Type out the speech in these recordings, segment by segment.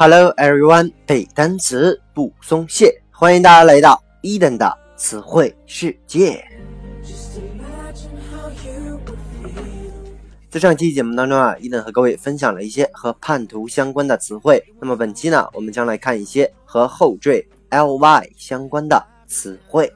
Hello everyone，背单词不松懈，欢迎大家来到伊登的词汇世界。在上期节目当中啊，伊登和各位分享了一些和叛徒相关的词汇。那么本期呢，我们将来看一些和后缀 ly 相关的词汇。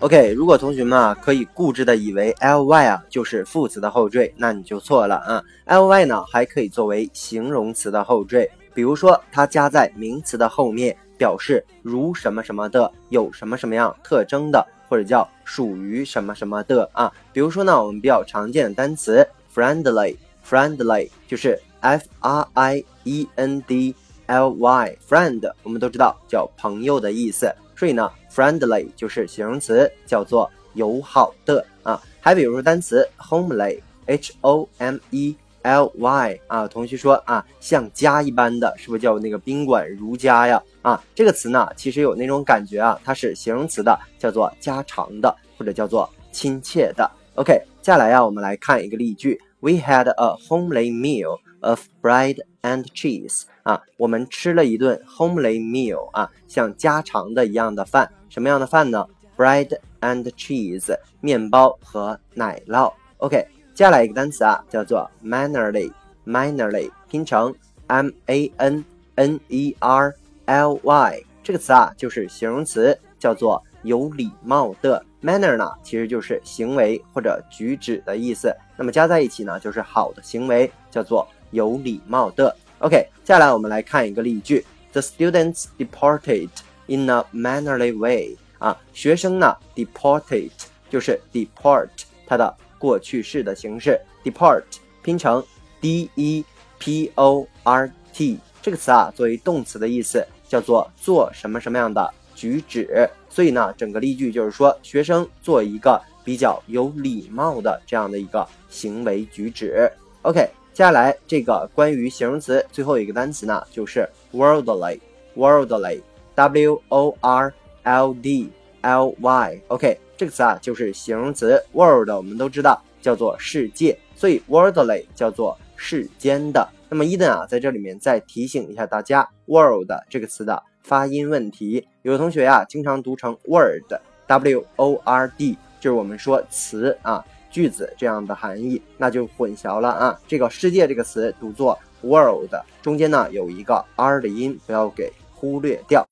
OK，如果同学们啊可以固执的以为 ly 啊就是副词的后缀，那你就错了啊。ly 呢还可以作为形容词的后缀，比如说它加在名词的后面，表示如什么什么的，有什么什么样特征的，或者叫属于什么什么的啊。比如说呢，我们比较常见的单词 friendly，friendly 就是 f r i e n d l y，friend 我们都知道叫朋友的意思。所以呢，friendly 就是形容词，叫做友好的啊。还比如说单词 homely，h o m e l y 啊，同学说啊，像家一般的，是不是叫那个宾馆如家呀？啊，这个词呢，其实有那种感觉啊，它是形容词的，叫做家常的，或者叫做亲切的。OK，接下来呀，我们来看一个例句：We had a homely meal of bread and cheese。啊，我们吃了一顿 homely meal 啊，像家常的一样的饭，什么样的饭呢？Bread and cheese，面包和奶酪。OK，接下来一个单词啊，叫做 mannerly，mannerly 拼成 m a n n e r l y，这个词啊就是形容词，叫做有礼貌的。manner 呢，其实就是行为或者举止的意思，那么加在一起呢，就是好的行为，叫做有礼貌的。OK，接下来我们来看一个例句：The students departed in a mannerly way。啊，学生呢，deported 就是 deport 它的过去式的形式，depart 拼成 d e p o r t 这个词啊，作为动词的意思叫做做什么什么样的举止。所以呢，整个例句就是说，学生做一个比较有礼貌的这样的一个行为举止。OK。接下来这个关于形容词最后一个单词呢，就是 worldly，worldly，w o r l d l y，OK，这个词啊就是形容词 world，我们都知道叫做世界，所以 worldly 叫做世间的。那么伊登啊在这里面再提醒一下大家，world 这个词的发音问题，有的同学呀经常读成 word，w o r d，就是我们说词啊。句子这样的含义，那就混淆了啊！这个世界这个词读作 world，中间呢有一个 r 的音，不要给忽略掉。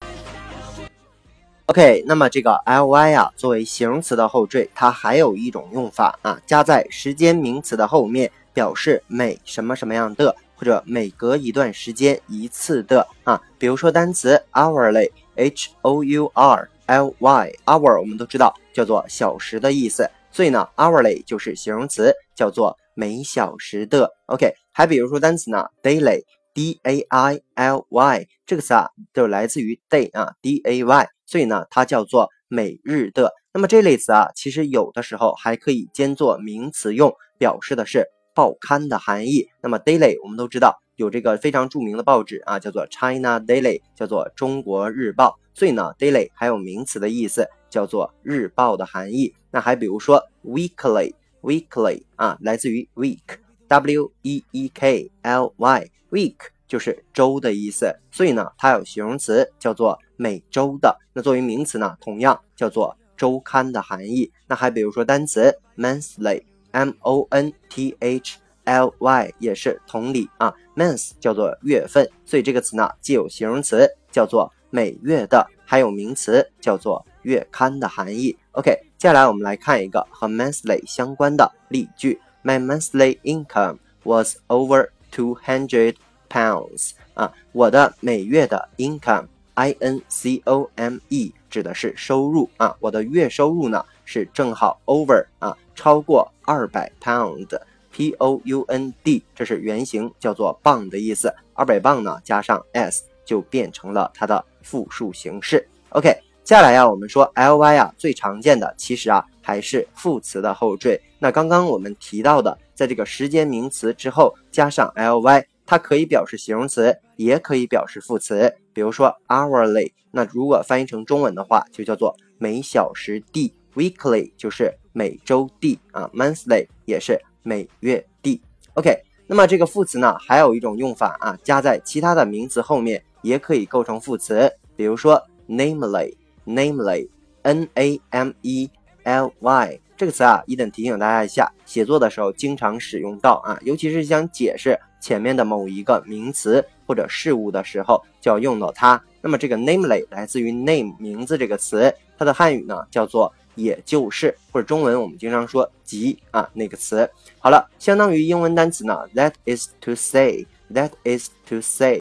OK，那么这个 ly 啊，作为形容词的后缀，它还有一种用法啊，加在时间名词的后面，表示每什么什么样的，或者每隔一段时间一次的啊。比如说单词 hourly，h o u r l y，hour 我们都知道叫做小时的意思。所以呢，hourly 就是形容词，叫做每小时的。OK，还比如说单词呢，daily，d a i l y 这个词啊，就来自于 day 啊，d a y，所以呢，它叫做每日的。那么这类词啊，其实有的时候还可以兼作名词用，表示的是报刊的含义。那么 daily 我们都知道有这个非常著名的报纸啊，叫做 China Daily，叫做中国日报。所以呢，daily 还有名词的意思。叫做日报的含义。那还比如说 weekly，weekly 啊，来自于 week，w e e k l y，week 就是周的意思。所以呢，它有形容词叫做每周的。那作为名词呢，同样叫做周刊的含义。那还比如说单词 monthly，m o n t h l y 也是同理啊。month 叫做月份，所以这个词呢，既有形容词叫做每月的，还有名词叫做。月刊的含义。OK，接下来我们来看一个和 monthly 相关的例句：My monthly income was over two hundred pounds。啊，我的每月的 income，I N C O M E 指的是收入啊，我的月收入呢是正好 over 啊，超过二百 pound，P O U N D，这是原型，叫做磅的意思。二百磅呢加上 s 就变成了它的复数形式。OK。接下来呀，我们说 ly 啊，最常见的其实啊还是副词的后缀。那刚刚我们提到的，在这个时间名词之后加上 ly，它可以表示形容词，也可以表示副词。比如说 hourly，那如果翻译成中文的话，就叫做每小时地；weekly 就是每周地啊；monthly 也是每月地。OK，那么这个副词呢，还有一种用法啊，加在其他的名词后面也可以构成副词。比如说 namely namely，n a m e l y 这个词啊，一等提醒大家一下，写作的时候经常使用到啊，尤其是想解释前面的某一个名词或者事物的时候，就要用到它。那么这个 namely 来自于 name 名字这个词，它的汉语呢叫做。也就是或者中文我们经常说即啊那个词，好了，相当于英文单词呢，that is to say，that is to say。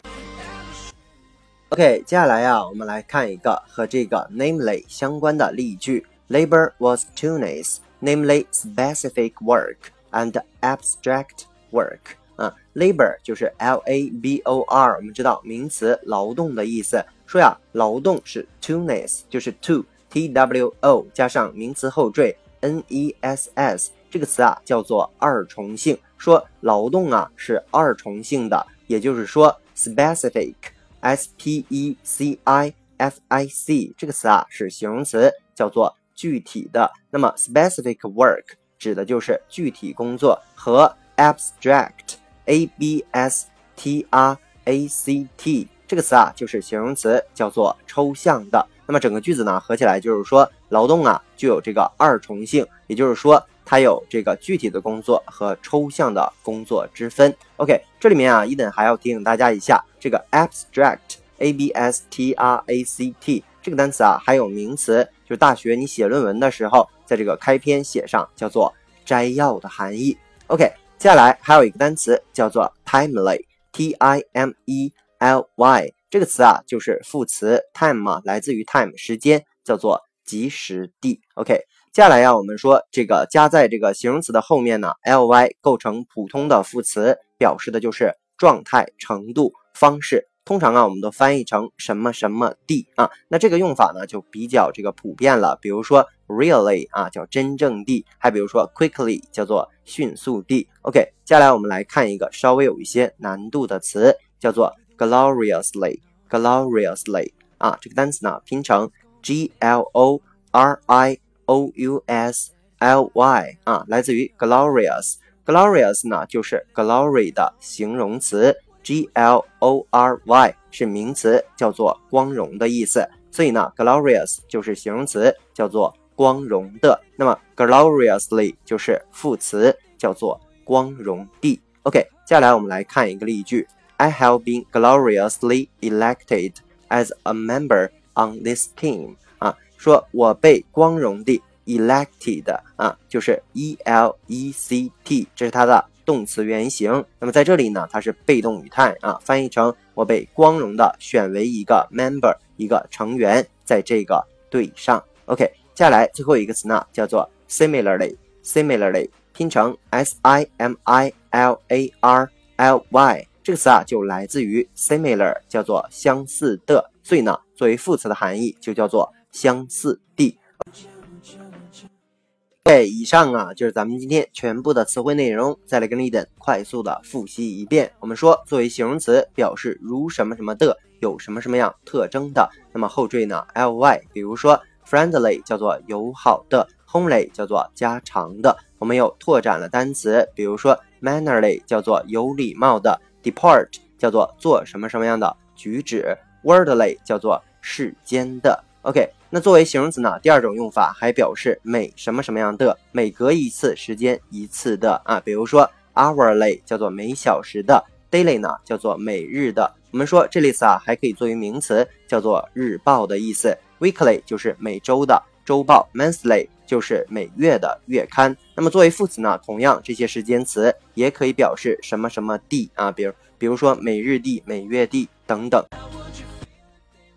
OK，接下来呀，我们来看一个和这个 namely 相关的例句：Labor was two-ness，namely specific work and abstract work。啊，labor 就是 L A B O R，我们知道名词劳动的意思，说呀，劳动是 two-ness，就是 two。T W O 加上名词后缀 N E S S 这个词啊叫做二重性，说劳动啊是二重性的，也就是说 specific S P E C I F I C 这个词啊是形容词，叫做具体的。那么 specific work 指的就是具体工作，和 abstract A B S T R A C T 这个词啊就是形容词，叫做抽象的。那么整个句子呢合起来就是说，劳动啊具有这个二重性，也就是说它有这个具体的工作和抽象的工作之分。OK，这里面啊，伊登还要提醒大家一下，这个 abstract，a b s t r a c t 这个单词啊，还有名词，就是大学你写论文的时候，在这个开篇写上叫做摘要的含义。OK，接下来还有一个单词叫做 timely，t i m e l y。这个词啊，就是副词 time 嘛，来自于 time 时间，叫做及时地。OK，接下来呀，我们说这个加在这个形容词的后面呢，ly 构成普通的副词，表示的就是状态、程度、方式。通常啊，我们都翻译成什么什么地啊。那这个用法呢，就比较这个普遍了。比如说 really 啊，叫真正地；还比如说 quickly 叫做迅速地。OK，接下来我们来看一个稍微有一些难度的词，叫做。gloriously，gloriously 啊，这个单词呢拼成 g l o r i o u s l y 啊，来自于 glorious，glorious 呢就是 glory 的形容词，g l o r y 是名词，叫做光荣的意思，所以呢 glorious 就是形容词，叫做光荣的。那么 gloriously 就是副词，叫做光荣地。OK，接下来我们来看一个例句。I have been gloriously elected as a member on this team。 说我被光荣地 elected 啊，就是 e l e c t，这是它的动词原形。那么在这里呢，它是被动语态啊，翻译成我被光荣的选为一个 member，一个成员，在这个队上。OK，接下来最后一个词呢，叫做 similarly，similarly 拼成 s i m i l a r l y。这个词啊，就来自于 similar，叫做相似的，所以呢，作为副词的含义就叫做相似地。对，以上啊就是咱们今天全部的词汇内容，再来跟你等快速的复习一遍。我们说，作为形容词，表示如什么什么的，有什么什么样特征的，那么后缀呢，ly，比如说 friendly 叫做友好的，homely 叫做家常的。我们又拓展了单词，比如说 mannerly 叫做有礼貌的。Depart 叫做做什么什么样的举止，worldly 叫做世间的。OK，那作为形容词呢，第二种用法还表示每什么什么样的，每隔一次时间一次的啊。比如说 Hourly 叫做每小时的，Daily 呢叫做每日的。我们说这类词啊还可以作为名词，叫做日报的意思。Weekly 就是每周的周报，Monthly。就是每月的月刊。那么作为副词呢，同样这些时间词也可以表示什么什么地啊，比如比如说每日地、每月地等等。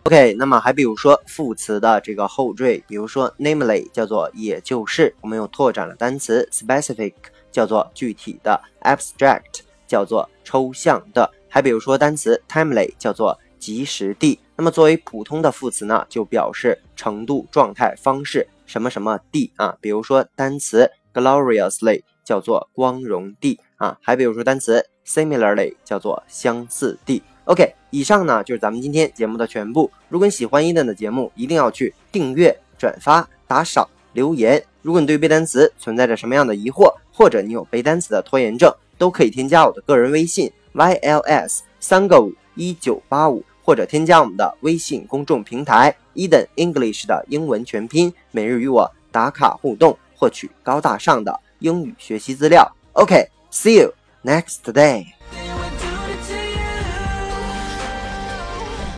OK，那么还比如说副词的这个后缀，比如说 namely 叫做也就是，我们又拓展了单词 specific 叫做具体的，abstract 叫做抽象的，还比如说单词 timely 叫做及时地。那么作为普通的副词呢，就表示程度、状态、方式。什么什么地啊？比如说单词 gloriously 叫做光荣地啊，还比如说单词 similarly 叫做相似地。OK，以上呢就是咱们今天节目的全部。如果你喜欢伊登的节目，一定要去订阅、转发、打赏、留言。如果你对背单词存在着什么样的疑惑，或者你有背单词的拖延症，都可以添加我的个人微信 yls 三个五一九八五，或者添加我们的微信公众平台伊登 English 的英文全拼，每日与我打卡互动，获取高大上的英语学习资料。OK，See you next day。